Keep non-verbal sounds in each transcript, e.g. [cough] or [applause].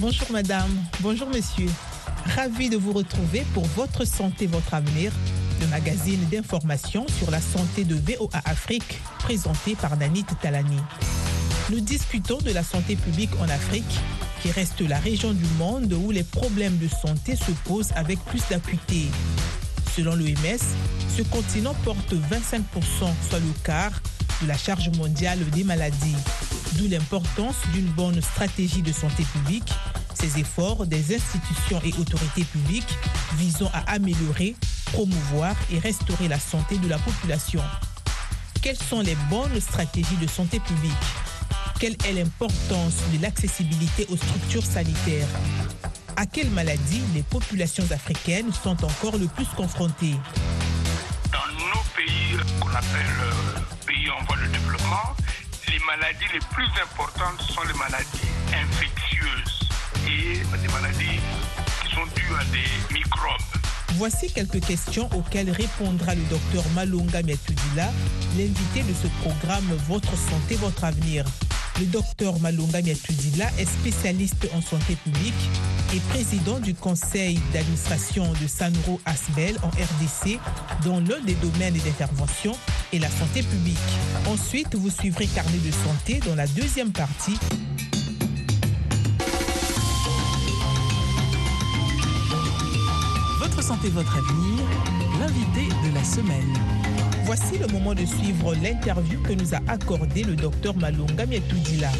Bonjour madame, bonjour monsieur. Ravi de vous retrouver pour Votre santé, votre avenir, le magazine d'information sur la santé de VOA Afrique, présenté par Nanit Talani. Nous discutons de la santé publique en Afrique, qui reste la région du monde où les problèmes de santé se posent avec plus d'acuité. Selon l'OMS, ce continent porte 25%, soit le quart, de la charge mondiale des maladies. D'où l'importance d'une bonne stratégie de santé publique, ces efforts des institutions et autorités publiques visant à améliorer, promouvoir et restaurer la santé de la population. Quelles sont les bonnes stratégies de santé publique? Quelle est l'importance de l'accessibilité aux structures sanitaires? À quelles maladies les populations africaines sont encore le plus confrontées? Dans nos pays qu'on appelle euh, pays en voie de développement, les maladies les plus importantes sont les maladies infectieuses et des maladies qui sont dues à des microbes. Voici quelques questions auxquelles répondra le docteur Malunga Miatudila, l'invité de ce programme Votre santé, votre avenir. Le docteur Malunga Miatudila est spécialiste en santé publique et président du conseil d'administration de Sanro Asbel en RDC, dont l'un des domaines d'intervention est la santé publique. Ensuite, vous suivrez Carnet de santé dans la deuxième partie. Votre santé, votre avenir, l'invité de la semaine. Voici le moment de suivre l'interview que nous a accordé le docteur Malunga Miatudila.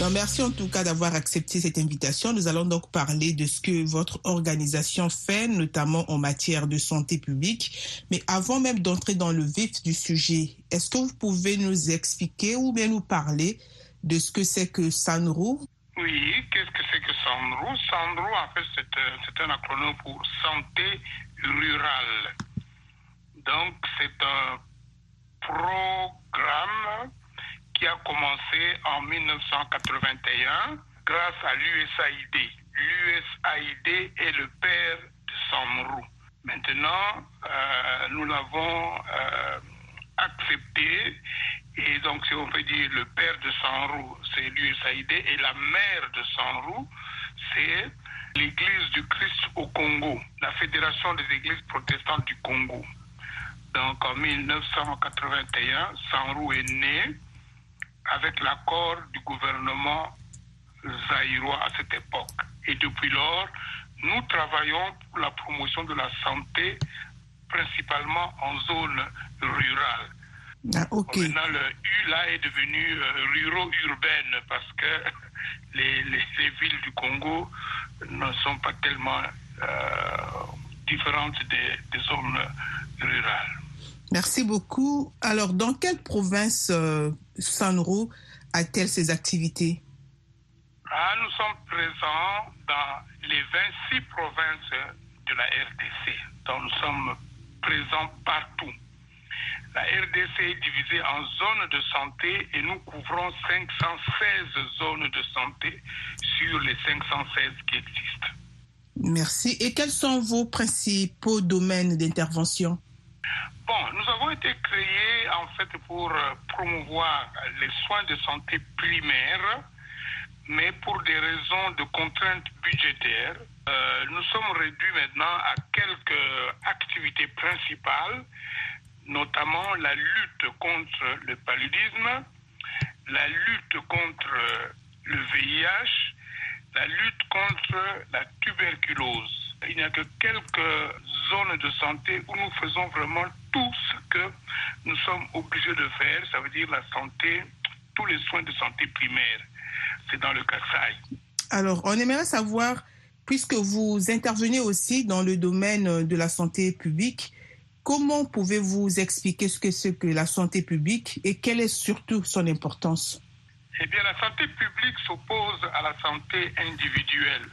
Non, merci en tout cas d'avoir accepté cette invitation. Nous allons donc parler de ce que votre organisation fait, notamment en matière de santé publique. Mais avant même d'entrer dans le vif du sujet, est-ce que vous pouvez nous expliquer ou bien nous parler de ce que c'est que SANRU? Oui, qu'est-ce que c'est que SANRU? SANRU, en fait, euh, c'est un acronyme pour Santé Rurale. Donc, c'est un programme qui a commencé en 1981 grâce à l'USAID. L'USAID est le père de SANRU. Maintenant, euh, nous l'avons euh, accepté et donc si on peut dire le père de Sanru, c'est l'USAID et la mère de Sanru, c'est l'Église du Christ au Congo, la Fédération des Églises protestantes du Congo. Donc en 1981, Sanru est né avec l'accord du gouvernement zaïrois à cette époque. Et depuis lors, nous travaillons pour la promotion de la santé, principalement en zone rurale. Ah. Maintenant, le U là est devenu euh, ruro-urbaine parce que [laughs] les, les- les villes du Congo ne sont pas tellement euh, différentes des, des zones rurales. Merci beaucoup. Alors, dans quelle province euh, SANRU a-t-elle ses activités? Ah, nous sommes présents dans les 26 provinces de la RDC. Donc nous sommes présents partout. La RDC est divisée en zones de santé et nous couvrons 516 zones de santé sur les 516 qui existent. Merci. Et quels sont vos principaux domaines d'intervention? Été créés en fait pour euh, promouvoir les soins de santé primaires, mais pour des raisons de contraintes budgétaires, euh, nous sommes réduits maintenant à quelques activités principales, notamment la lutte contre le paludisme, la lutte contre le VIH, la lutte contre la tuberculose. Il n'y a que quelques zones de santé où nous faisons vraiment tout ce que nous sommes obligés de faire, ça veut dire la santé, tous les soins de santé primaire. C'est dans le Kassai. Alors, on aimerait savoir, puisque vous intervenez aussi dans le domaine de la santé publique, comment pouvez-vous expliquer ce que c'est que la santé publique et quelle est surtout son importance? Eh bien, la santé publique s'oppose à la santé individuelle.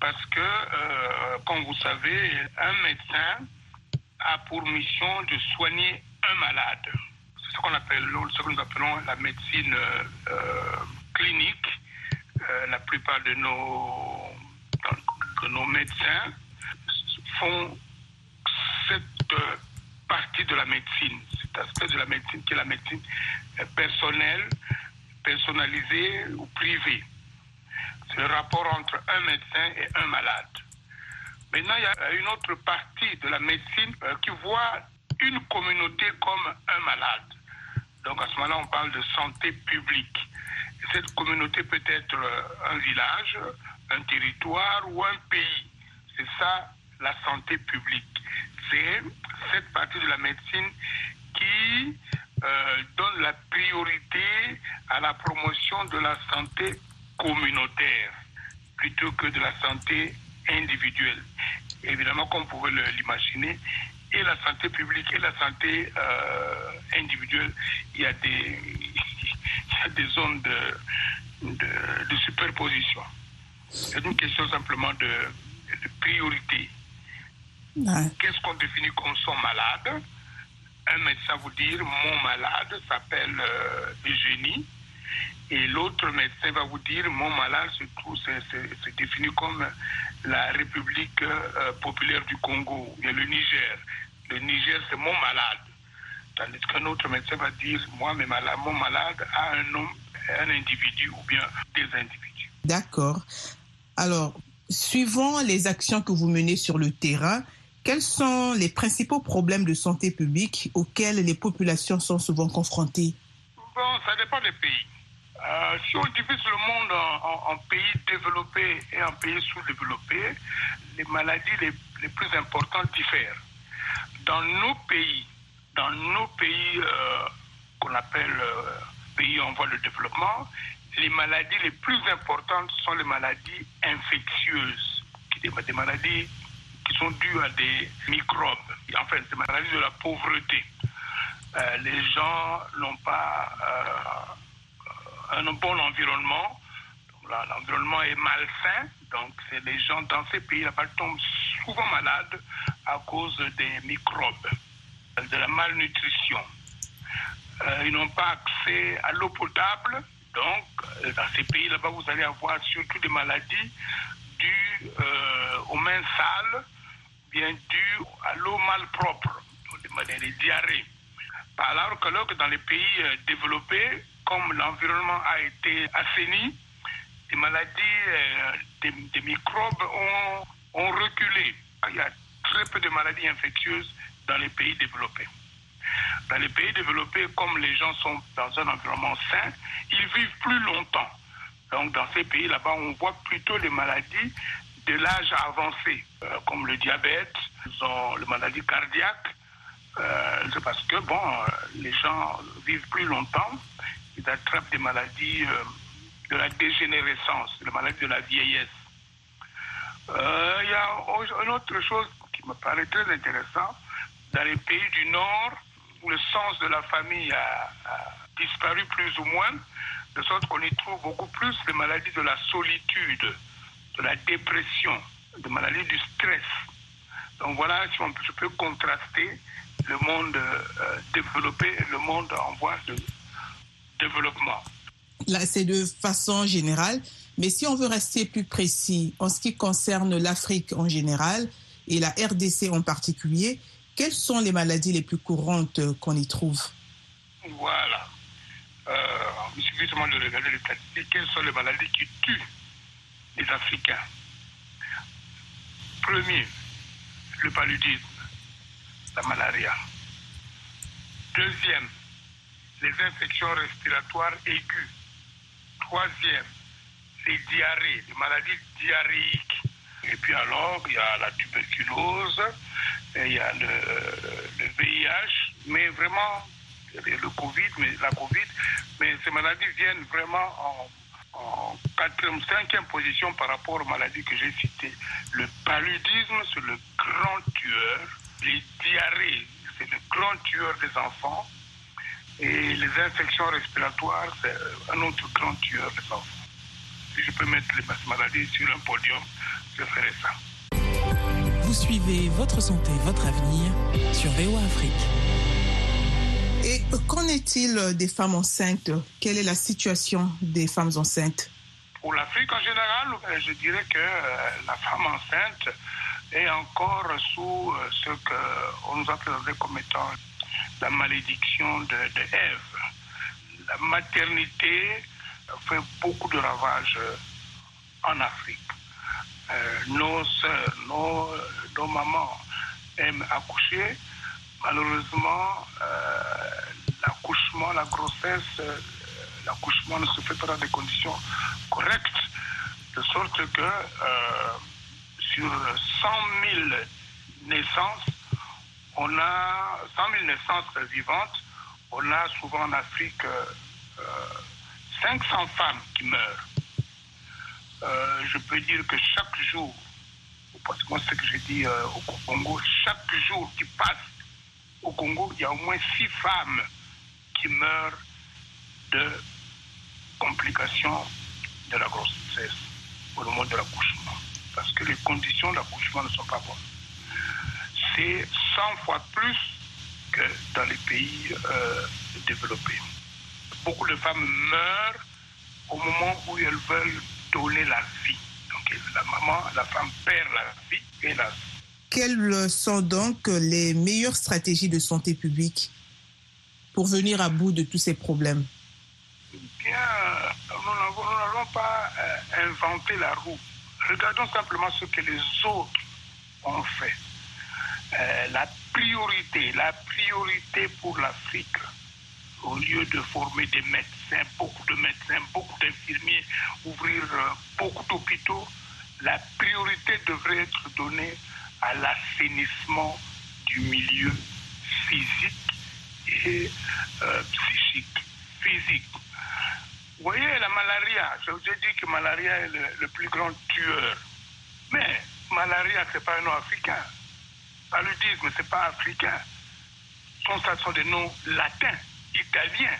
Parce que, euh, comme vous savez, un médecin a pour mission de soigner un malade. C'est ce qu'on appelle, ce que nous appelons la médecine euh, clinique. Euh, la plupart de nos, de nos médecins font cette partie de la médecine, cet aspect de la médecine qui est la médecine personnelle, personnalisée ou privée. Le rapport entre un médecin et un malade. Maintenant, il y a une autre partie de la médecine qui voit une communauté comme un malade. Donc à ce moment-là, on parle de santé publique. Cette communauté peut être un village, un territoire ou un pays. C'est ça la santé publique. C'est cette partie de la médecine qui euh, donne la priorité à la promotion de la santé communautaire plutôt que de la santé individuelle. Évidemment, comme vous pouvez l'imaginer, et la santé publique et la santé euh, individuelle, il y a des, [laughs] il y a des zones de, de, de superposition. C'est une question simplement de, de priorité. Ouais. Qu'est-ce qu'on définit comme son malade? Un médecin vous dire mon malade s'appelle euh, Eugénie et l'autre médecin va vous dire mon malade se trouve c'est défini comme la République euh, populaire du Congo, ou bien le Niger. Le Niger c'est mon malade. Tandis qu'un autre médecin va dire moi mes malades, mon malade a un nom, un individu ou bien des individus. D'accord. Alors, suivant les actions que vous menez sur le terrain, quels sont les principaux problèmes de santé publique auxquels les populations sont souvent confrontées? Bon, ça dépend des pays. Euh, si on divise le monde en, pays développés et en pays sous-développés, les maladies les, les, plus importantes diffèrent. Dans nos pays, dans nos pays euh, qu'on appelle euh, pays en voie de développement, les maladies les plus importantes sont les maladies infectieuses, des, des maladies qui sont dues à des microbes, en fait, des maladies de la pauvreté. Les gens n'ont pas un bon environnement. L'environnement est malsain, donc c'est les gens dans ces pays là-bas tombent souvent malades à cause des microbes, de la malnutrition. Euh, ils n'ont pas accès à l'eau potable, donc dans ces pays là-bas vous allez avoir surtout des maladies dues euh, aux mains sales, bien dues à l'eau malpropre, des diarrhées. Alors que dans les pays développés, comme l'environnement a été assaini, les maladies, euh, des, microbes ont, reculé. Il y a très peu de maladies infectieuses dans les pays développés. Dans les pays développés, comme les gens sont dans un environnement sain, ils vivent plus longtemps. Donc dans ces pays là-bas, on voit plutôt les maladies de l'âge avancé, euh, comme le diabète, les maladies cardiaques. Euh, c'est parce que bon, les gens vivent plus longtemps ils attrapent des maladies euh, de la dégénérescence, des maladies de la vieillesse. Il euh, y a une autre chose qui me paraît très intéressant. Dans les pays du Nord, où le sens de la famille a, disparu plus ou moins, de sorte qu'on y trouve beaucoup plus les maladies de la solitude, de la dépression, des maladies du stress. Donc voilà, si on, je peux contraster le monde euh, développé et le monde en voie de développement. Là, c'est de façon générale. Mais si on veut rester plus précis en ce qui concerne l'Afrique en général et la RDC en particulier, quelles sont les maladies les plus courantes qu'on y trouve? Voilà. Euh, il suffit seulement de regarder les statistiques. Quelles sont les maladies qui tuent les Africains? Premier, le paludisme, la malaria. Deuxième, les infections respiratoires aiguës. Troisième, les diarrhées, les maladies diarrhéiques. Et puis alors, il y a la tuberculose, il y a le, VIH, mais vraiment, le Covid, mais la Covid, mais ces maladies viennent vraiment en, en quatrième, cinquième position par rapport aux maladies que j'ai citées. Le paludisme, c'est le grand tueur. Les diarrhées, c'est le grand tueur des enfants. Et les infections respiratoires, c'est un autre grand tueur des enfants. Si je peux mettre les maladies sur un podium, je ferai ça. Vous suivez Votre santé, votre avenir sur VOA Afrique. Et qu'en est-il des femmes enceintes? Quelle est la situation des femmes enceintes? Pour l'Afrique en général, je dirais que la femme enceinte et encore sous ce qu'on nous a présenté comme étant la malédiction de, de Ève. La maternité fait beaucoup de ravages en Afrique. Euh, nos sœurs, nos, mamans aiment accoucher. Malheureusement, euh, l'accouchement, la grossesse, euh, l'accouchement ne se fait pas dans des conditions correctes, de sorte que sur 100 000 naissances, on a 100 000 naissances vivantes, on a souvent en Afrique 500 femmes qui meurent. Euh, je peux dire que chaque jour, parce que ce que j'ai dit euh, au Congo, chaque jour qui passe au Congo, il y a au moins six femmes qui meurent de complications de la grossesse au moment de l'accouchement. Parce que les conditions d'accouchement ne sont pas bonnes. C'est 100 fois plus que dans les pays euh, développés. Beaucoup de femmes meurent au moment où elles veulent donner la vie. Donc la maman, la femme perd la vie, hélas. Quelles sont donc les meilleures stratégies de santé publique pour venir à bout de tous ces problèmes? Bien, nous n'avons pas euh, inventé la roue. Regardons simplement ce que les autres ont fait. Euh, la priorité, la priorité pour l'Afrique, au lieu de former des médecins, beaucoup de médecins, beaucoup d'infirmiers, ouvrir euh, beaucoup d'hôpitaux, la priorité devrait être donnée à l'assainissement du milieu physique et euh, psychique. Physique. Vous voyez, la malaria, je vous ai dit que malaria est le, le plus grand tueur. Mais malaria, ce n'est pas un nom africain. Paludisme, ce n'est pas africain. Ce sont des noms latins italien.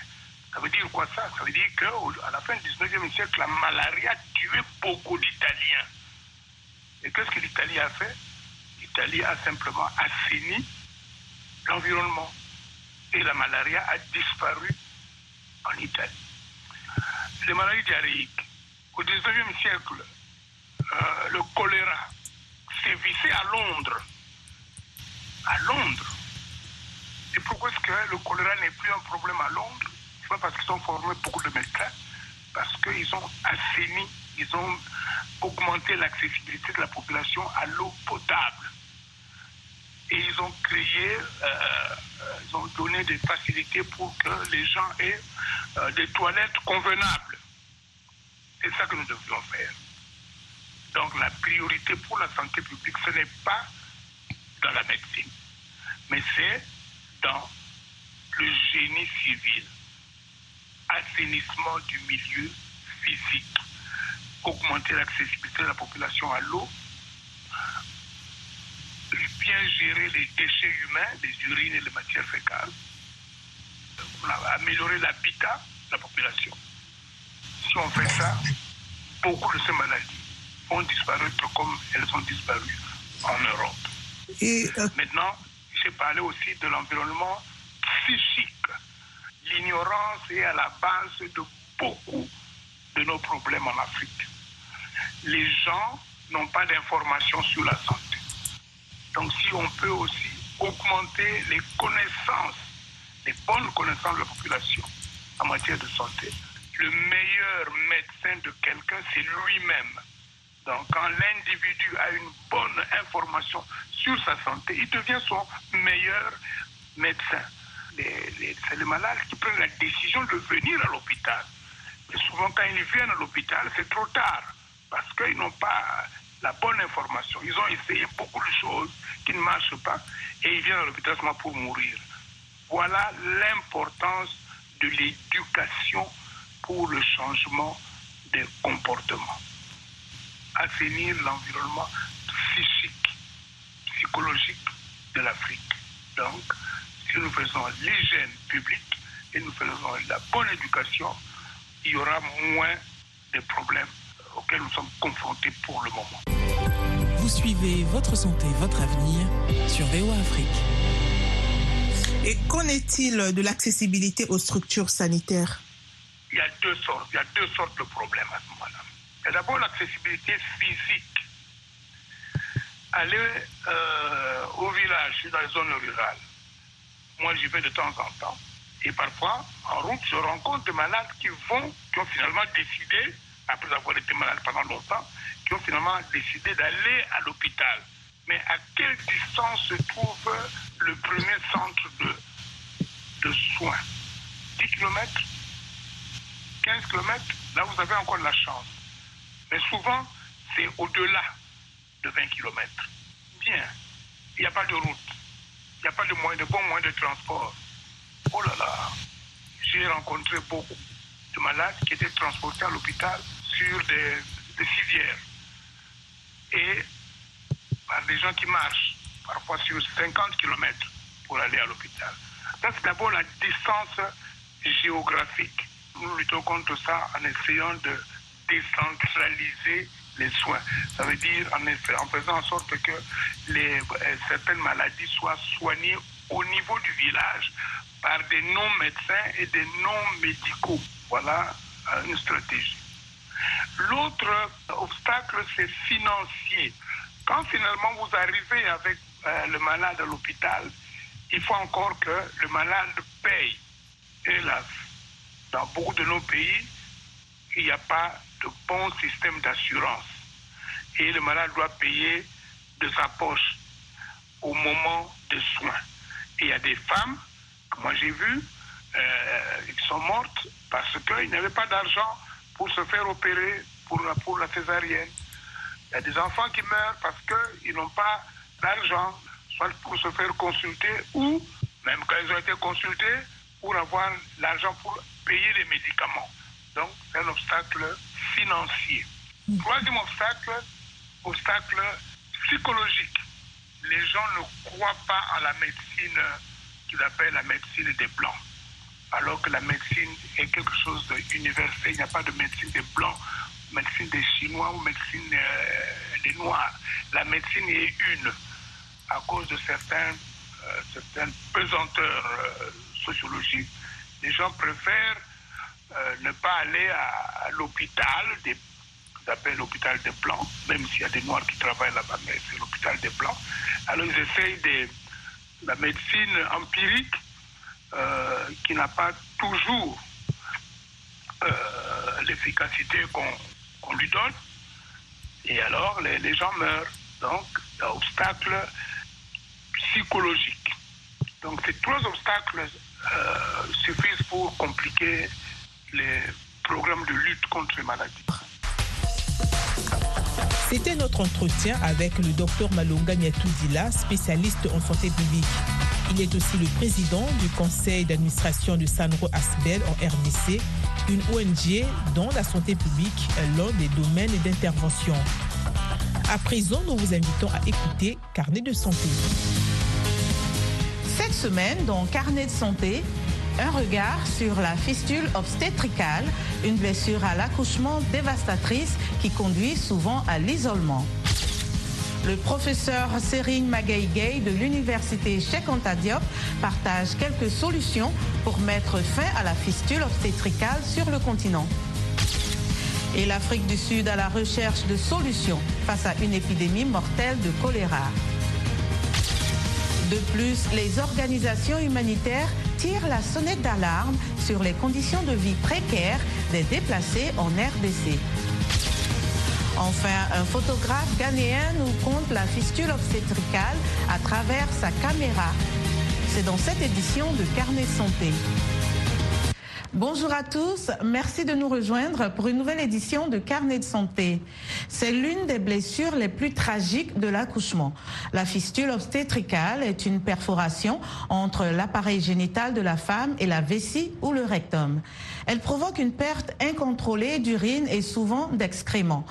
Ça veut dire quoi ça? Ça veut dire qu'à la fin du 19e siècle, la malaria tuait beaucoup d'Italiens. Et qu'est-ce que l'Italie a fait? L'Italie a simplement assaini l'environnement. Et la malaria a disparu en Italie. Les maladies diarrhéiques. Au 19e siècle, euh, le choléra sévissait à Londres. À Londres. Et pourquoi est-ce que le choléra n'est plus un problème à Londres? C'est pas parce qu'ils ont formé beaucoup de médecins, parce qu'ils ont assaini, ils ont augmenté l'accessibilité de la population à l'eau potable. Et ils ont créé, euh, ils ont donné des facilités pour que les gens aient euh, des toilettes convenables. C'est ça que nous devrions faire. Donc la priorité pour la santé publique, ce n'est pas dans la médecine, mais c'est dans le génie civil, assainissement du milieu physique, augmenter l'accessibilité de la population à l'eau, bien gérer les déchets humains, les urines et les matières fécales, améliorer l'habitat de la population. Si on fait ça, beaucoup de ces maladies vont disparaître comme elles ont disparu en Europe. Euh, Maintenant, j'ai parlé aussi de l'environnement psychique. L'ignorance est à la base de beaucoup de nos problèmes en Afrique. Les gens n'ont pas d'informations sur la santé. Donc si on peut aussi augmenter les connaissances, les bonnes connaissances de la population en matière de santé, le meilleur médecin de quelqu'un, c'est lui-même. Quand l'individu a une bonne information sur sa santé, il devient son meilleur médecin. C'est les malades qui prennent la décision de venir à l'hôpital. Et souvent, quand ils viennent à l'hôpital, c'est trop tard parce qu'ils n'ont pas la bonne information. Ils ont essayé beaucoup de choses qui ne marchent pas et ils viennent à l'hôpital seulement pour mourir. Voilà l'importance de l'éducation pour le changement des comportements. Assainir l'environnement psychique, psychologique de l'Afrique. Donc, si nous faisons l'hygiène publique et nous faisons la bonne éducation, il y aura moins de problèmes auxquels nous sommes confrontés pour le moment. Vous suivez Votre santé, votre avenir sur VOA Afrique. et qu'en est-il de l'accessibilité aux structures sanitaires? Il y a deux sortes, il y a deux sortes de problèmes à ce moment-là. D'abord l'accessibilité physique. aller euh, au village, dans les zones rurales. Moi, j'y vais de temps en temps. Et parfois, en route, je rencontre des malades qui vont, qui ont finalement décidé, après avoir été malades pendant longtemps, qui ont finalement décidé d'aller à l'hôpital. Mais à quelle distance se trouve le premier centre de, de soins? 10 km 15 km Là, vous avez encore la chance. Mais souvent, c'est au-delà de 20 km. Bien, il n'y a pas de route, il n'y a pas de, moyen, de bons moyens de transport. Oh là là, j'ai rencontré beaucoup de malades qui étaient transportés à l'hôpital sur des, des civières et par des gens qui marchent, parfois sur 50 km pour aller à l'hôpital. Ça, c'est d'abord la distance géographique. Nous luttons contre ça en essayant de décentraliser les soins. Ça veut dire en, faisant en sorte que les, certaines maladies soient soignées au niveau du village par des non-médecins et des non-médicaux. Voilà une stratégie. L'autre obstacle, c'est financier. Quand finalement vous arrivez avec euh, le malade à l'hôpital, il faut encore que le malade paye. Hélas, dans beaucoup de nos pays, il n'y a pas de bon système d'assurance. Et le malade doit payer de sa poche au moment des soins. Et il y a des femmes, que moi j'ai vues, euh, qui sont mortes parce qu'ils n'avaient pas d'argent pour se faire opérer pour la, pour la césarienne. Il y a des enfants qui meurent parce qu'ils n'ont pas d'argent, soit pour se faire consulter ou, même quand ils ont été consultés, pour avoir l'argent pour payer les médicaments. Donc, c'est un obstacle financier. Troisième obstacle, obstacle psychologique. Les gens ne croient pas à la médecine qu'ils appellent la médecine des blancs. Alors que la médecine est quelque chose d'universel. Il n'y a pas de médecine des blancs, médecine des Chinois ou médecine euh, des Noirs. La médecine est une à cause de certains, euh, certaines pesanteurs euh, sociologiques. Les gens préfèrent euh, ne pas aller à, l'hôpital, des appellent l'hôpital des Blancs, même s'il y a des Noirs qui travaillent là-bas, mais c'est l'hôpital des Blancs. Alors ils essayent de, la médecine empirique euh, qui n'a pas toujours euh, l'efficacité qu'on lui donne. Et alors les, gens meurent. Donc, obstacle psychologique. Donc ces trois obstacles suffisent pour compliquer les programmes de lutte contre les maladies. C'était notre entretien avec le docteur Malonga Nyatoudila, spécialiste en santé publique. Il est aussi le président du conseil d'administration de Sanro Asbel en RDC, une ONG dont la santé publique est l'un des domaines d'intervention. À présent, nous vous invitons à écouter Carnet de santé. Cette semaine, dans Carnet de santé, un regard sur la fistule obstétricale, une blessure à l'accouchement dévastatrice qui conduit souvent à l'isolement. Le professeur Serine Magaïgay de l'université Cheikh Anta Diop partage quelques solutions pour mettre fin à la fistule obstétricale sur le continent. Et l'Afrique du Sud à la recherche de solutions face à une épidémie mortelle de choléra. De plus, les organisations humanitaires tirent la sonnette d'alarme sur les conditions de vie précaires des déplacés en RDC. Enfin, un photographe ghanéen nous compte la fistule obstétricale à travers sa caméra. C'est dans cette édition de Carnet Santé. Bonjour à tous, merci de nous rejoindre pour une nouvelle édition de Carnet de santé. C'est l'une des blessures les plus tragiques de l'accouchement. La fistule obstétricale est une perforation entre l'appareil génital de la femme et la vessie ou le rectum. Elle provoque une perte incontrôlée d'urine et souvent d'excréments.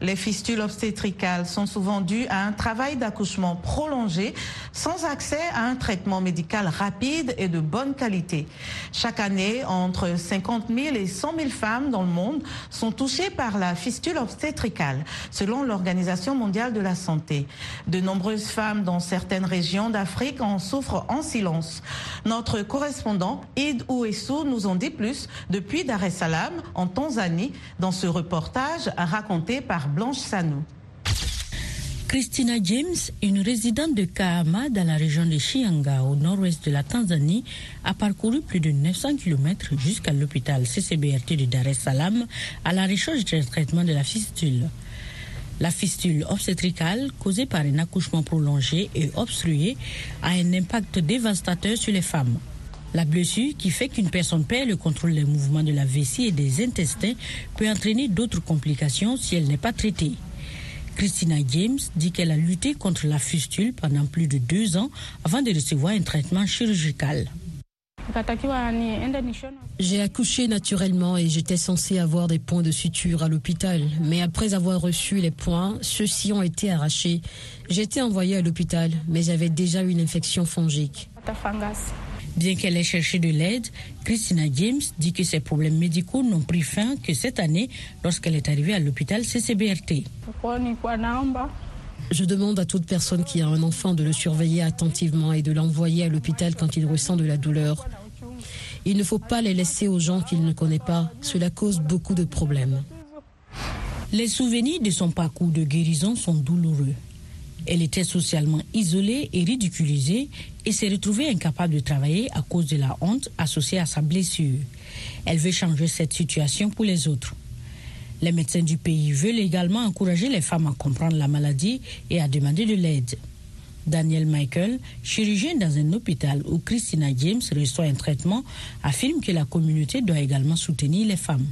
Les fistules obstétricales sont souvent dues à un travail d'accouchement prolongé sans accès à un traitement médical rapide et de bonne qualité. Chaque année, entre 50 000 et 100 000 femmes dans le monde sont touchées par la fistule obstétricale, selon l'Organisation mondiale de la santé. De nombreuses femmes dans certaines régions d'Afrique en souffrent en silence. Notre correspondant, Id Ouessou, nous en dit plus depuis Dar es Salaam, en Tanzanie, dans ce reportage raconté par Blanche Sanou. Christina James, une résidente de Kahama dans la région de Shianga au nord-ouest de la Tanzanie, a parcouru plus de 900 km jusqu'à l'hôpital CCBRT de Dar es Salaam à la recherche d'un traitement de la fistule. La fistule obstétricale, causée par un accouchement prolongé et obstrué, a un impact dévastateur sur les femmes. La blessure, qui fait qu'une personne perd le contrôle des mouvements de la vessie et des intestins, peut entraîner d'autres complications si elle n'est pas traitée. Christina James dit qu'elle a lutté contre la fistule pendant plus de deux ans avant de recevoir un traitement chirurgical. J'ai accouché naturellement et j'étais censée avoir des points de suture à l'hôpital. Mais après avoir reçu les points, ceux-ci ont été arrachés. J'ai été envoyée à l'hôpital, mais j'avais déjà une infection fongique. Bien qu'elle ait cherché de l'aide, Christina James dit que ses problèmes médicaux n'ont pris fin que cette année lorsqu'elle est arrivée à l'hôpital CCBRT. Je demande à toute personne qui a un enfant de le surveiller attentivement et de l'envoyer à l'hôpital quand il ressent de la douleur. Il ne faut pas les laisser aux gens qu'il ne connaît pas. Cela cause beaucoup de problèmes. Les souvenirs de son parcours de guérison sont douloureux. Elle était socialement isolée et ridiculisée et s'est retrouvée incapable de travailler à cause de la honte associée à sa blessure. Elle veut changer cette situation pour les autres. Les médecins du pays veulent également encourager les femmes à comprendre la maladie et à demander de l'aide. Daniel Michael, chirurgien dans un hôpital où Christina James reçoit un traitement, affirme que la communauté doit également soutenir les femmes.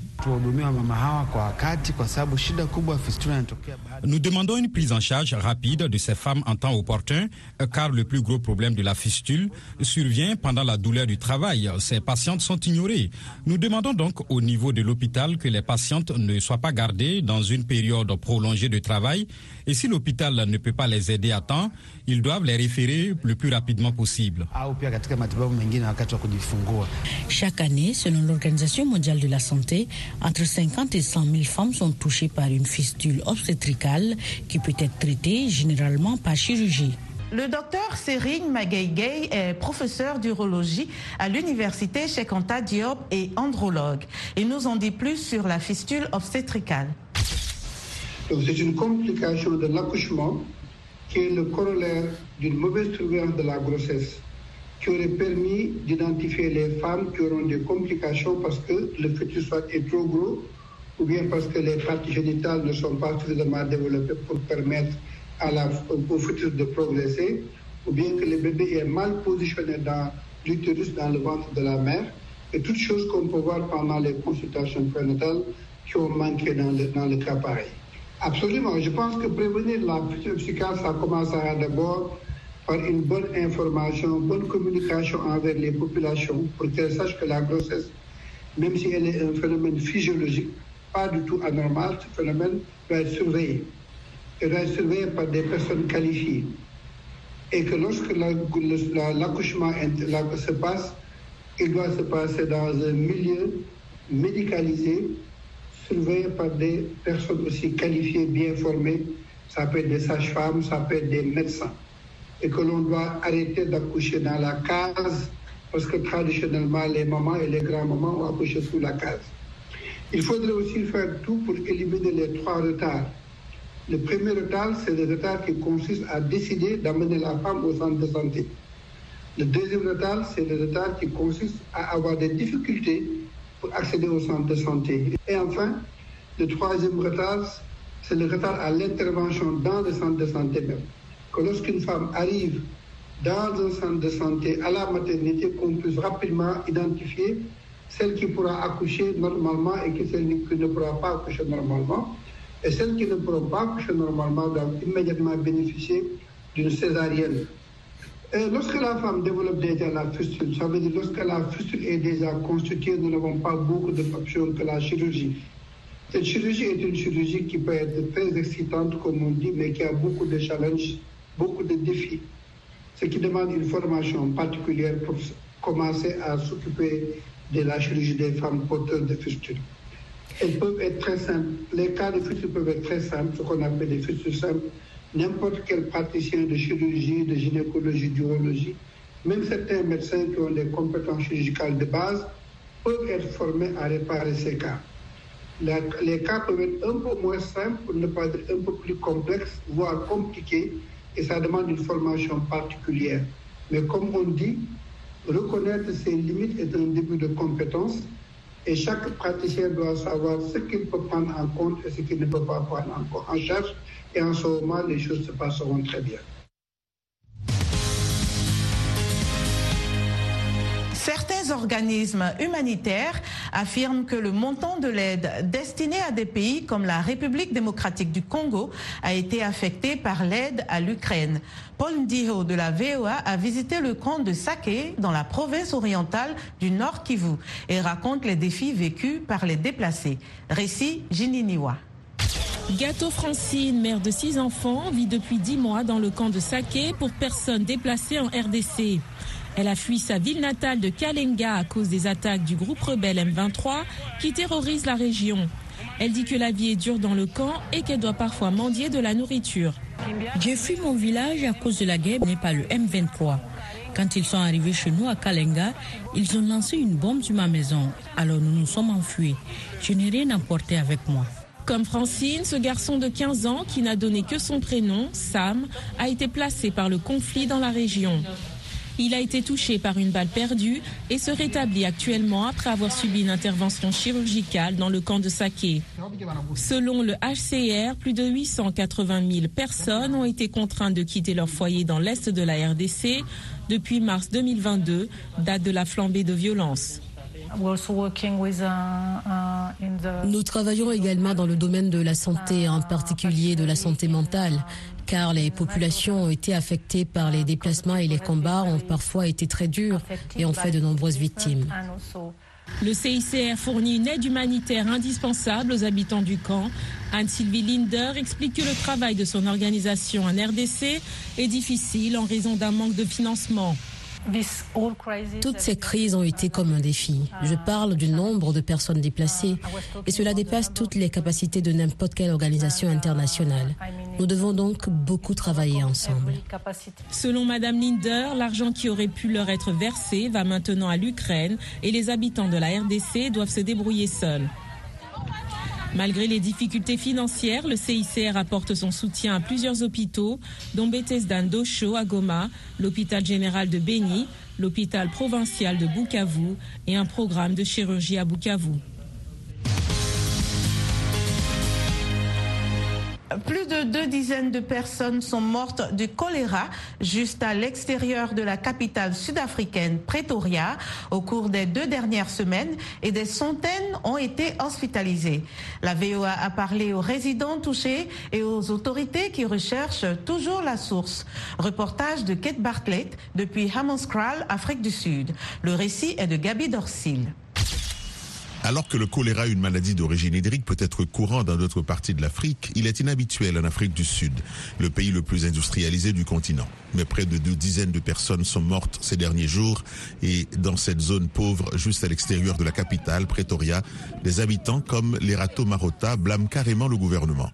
Nous demandons une prise en charge rapide de ces femmes en temps opportun, car le plus gros problème de la fistule survient pendant la douleur du travail. Ces patientes sont ignorées. Nous demandons donc au niveau de l'hôpital que les patientes ne soient pas gardées dans une période prolongée de travail. Et si l'hôpital ne peut pas les aider à temps, ils doivent les référer le plus rapidement possible. Chaque année, selon l'Organisation mondiale de la santé, entre 50 et 100 000 femmes sont touchées par une fistule obstétricale qui peut être traitée généralement par chirurgie. Le docteur Serigne Magaïgay est professeur d'urologie à l'université Cheikh Anta Diop et andrologue. Il nous en dit plus sur la fistule obstétricale. C'est une complication de l'accouchement qui est le corollaire d'une mauvaise surveillance de la grossesse, qui aurait permis d'identifier les femmes qui auront des complications parce que le fœtus soit est trop gros ou bien parce que les parties génitales ne sont pas suffisamment développées pour permettre à la, au fœtus de progresser, ou bien que le bébé est mal positionné dans l'utérus, dans le ventre de la mère, et toutes choses qu'on peut voir pendant les consultations prénatales qui ont manqué dans dans le cas pareil. Absolument. Je pense que prévenir la psychiatre, ça commencera d'abord par une bonne information, une bonne communication envers les populations pour qu'elles sachent que la grossesse, même si elle est un phénomène physiologique, pas du tout anormal, ce phénomène doit être surveillé. Il doit être surveillé par des personnes qualifiées. Et que lorsque l'accouchement se passe, il doit se passer dans un milieu médicalisé par des personnes aussi qualifiées, bien formées. Ça peut être des sages-femmes, ça peut être des médecins. Et que l'on doit arrêter d'accoucher dans la case, parce que traditionnellement, les mamans et les grands-mamans ont accouché sous la case. Il faudrait aussi faire tout pour éliminer les trois retards. Le premier retard, c'est le retard qui consiste à décider d'amener la femme au centre de santé. Le deuxième retard, c'est le retard qui consiste à avoir des difficultés pour accéder au centre de santé. Et enfin, le troisième retard, c'est le retard à l'intervention dans le centre de santé même. Que lorsqu'une femme arrive dans un centre de santé à la maternité, qu'on puisse rapidement identifier celle qui pourra accoucher normalement et celle qui ne pourra pas accoucher normalement. Et celle qui ne pourra pas accoucher normalement doivent immédiatement bénéficier d'une césarienne. Et lorsque la femme développe déjà la fistule, ça veut dire lorsque la fistule est déjà constituée, nous n'avons pas beaucoup d'options que la chirurgie. Cette chirurgie est une chirurgie qui peut être très excitante, comme on dit, mais qui a beaucoup de challenges, beaucoup de défis. Ce qui demande une formation particulière pour commencer à s'occuper de la chirurgie des femmes porteuses de fistules. Elles peuvent être très simples. Les cas de fistule peuvent être très simples, ce qu'on appelle des fistules simples n'importe quel praticien de chirurgie, de gynécologie, d'urologie, même certains médecins qui ont des compétences chirurgicales de base, peuvent être formés à réparer ces cas. les cas peuvent être un peu moins simples, pour ne pas dire un peu plus complexes, voire compliqués, et ça demande une formation particulière. Mais comme on dit, reconnaître ses limites est un début de compétence, et chaque praticien doit savoir ce qu'il peut prendre en compte et ce qu'il ne peut pas prendre en charge, et en ce moment, les choses se passeront très bien. Certains organismes humanitaires affirment que le montant de l'aide destinée à des pays comme la République démocratique du Congo a été affecté par l'aide à l'Ukraine. Paul Ndiho de la VOA a visité le camp de Sake dans la province orientale du Nord Kivu et raconte les défis vécus par les déplacés. Récit Jininiwa. Gâteau Francine, mère de six enfants, vit depuis dix mois dans le camp de Sake pour personnes déplacées en RDC. Elle a fui sa ville natale de Kalenga à cause des attaques du groupe rebelle M23 qui terrorise la région. Elle dit que la vie est dure dans le camp et qu'elle doit parfois mendier de la nourriture. J'ai fui mon village à cause de la guerre n'est pas le M23. Quand ils sont arrivés chez nous à Kalenga, ils ont lancé une bombe sur ma maison. Alors nous nous sommes enfuis. Je n'ai rien emporté avec moi. Comme Francine, ce garçon de 15 ans qui n'a donné que son prénom, Sam, a été placé par le conflit dans la région. Il a été touché par une balle perdue et se rétablit actuellement après avoir subi une intervention chirurgicale dans le camp de Saké. Selon le HCR, plus de 880 000 personnes ont été contraintes de quitter leur foyer dans l'est de la RDC depuis mars 2022, date de la flambée de violence. Nous travaillons également dans le domaine de la santé, en particulier de la santé mentale, car les populations ont été affectées par les déplacements et les combats ont parfois été très durs et ont fait de nombreuses victimes. Le CICR fournit une aide humanitaire indispensable aux habitants du camp. Anne-Sylvie Linder explique que le travail de son organisation en RDC est difficile en raison d'un manque de financement. Toutes ces crises ont été comme un défi. Je parle du nombre de personnes déplacées et cela dépasse toutes les capacités de n'importe quelle organisation internationale. Nous devons donc beaucoup travailler ensemble. Selon Madame Linder, l'argent qui aurait pu leur être versé va maintenant à l'Ukraine et les habitants de la RDC doivent se débrouiller seuls. Malgré les difficultés financières, le CICR apporte son soutien à plusieurs hôpitaux, dont Bethesda Ndosho à Goma, l'hôpital général de Beni, l'hôpital provincial de Bukavu et un programme de chirurgie à Bukavu. Plus de deux dizaines de personnes sont mortes du choléra juste à l'extérieur de la capitale sud-africaine Pretoria au cours des deux dernières semaines et des centaines ont été hospitalisées. La VOA a parlé aux résidents touchés et aux autorités qui recherchent toujours la source. Reportage de Kate Bartlett depuis Hammonskral, Afrique du Sud. Le récit est de Gabi Dorsil. Alors que le choléra, une maladie d'origine hydrique, peut être courant dans d'autres parties de l'Afrique, il est inhabituel en Afrique du Sud, le pays le plus industrialisé du continent. Mais près de deux dizaines de personnes sont mortes ces derniers jours et dans cette zone pauvre, juste à l'extérieur de la capitale, Pretoria, des habitants comme les Rato Marota blâment carrément le gouvernement.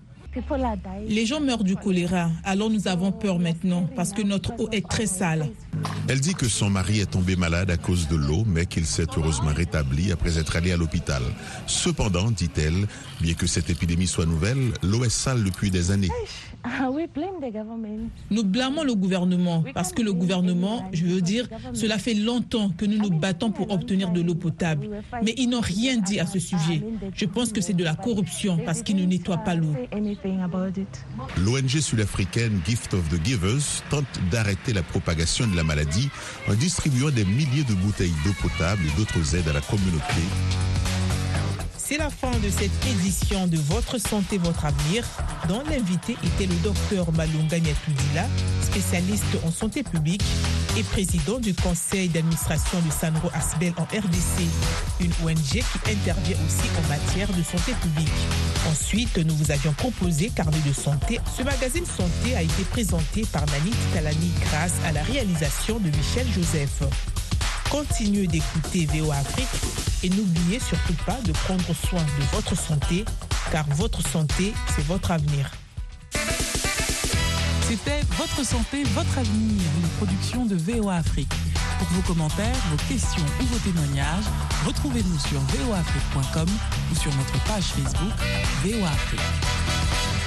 Les gens meurent du choléra, alors nous avons peur maintenant parce que notre eau est très sale. Elle dit que son mari est tombé malade à cause de l'eau, mais qu'il s'est heureusement rétabli après être allé à l'hôpital. Cependant, dit-elle, bien que cette épidémie soit nouvelle, l'eau est sale depuis des années. Nous blâmons le gouvernement parce que le gouvernement, je veux dire, cela fait longtemps que nous nous battons pour obtenir de l'eau potable. Mais ils n'ont rien dit à ce sujet. Je pense que c'est de la corruption parce qu'ils ne nettoient pas l'eau. L'ONG sud-africaine Gift of the Givers tente d'arrêter la propagation de la maladie en distribuant des milliers de bouteilles d'eau potable et d'autres aides à la communauté. C'est la fin de cette édition de Votre Santé, Votre Avenir, dont l'invité était le docteur Malunga Nyatudila, spécialiste en santé publique et président du conseil d'administration du Sanro Asbel en RDC, une ONG qui intervient aussi en matière de santé publique. Ensuite, nous vous avions proposé Carnet de santé. Ce magazine santé a été présenté par Nanit Talani grâce à la réalisation de Michel Joseph. Continuez d'écouter VO Afrique et n'oubliez surtout pas de prendre soin de votre santé, car votre santé, c'est votre avenir. C'était Votre santé, votre avenir, une production de VOA Afrique. Pour vos commentaires, vos questions ou vos témoignages, retrouvez-nous sur voafrique.com ou sur notre page Facebook VOA Afrique.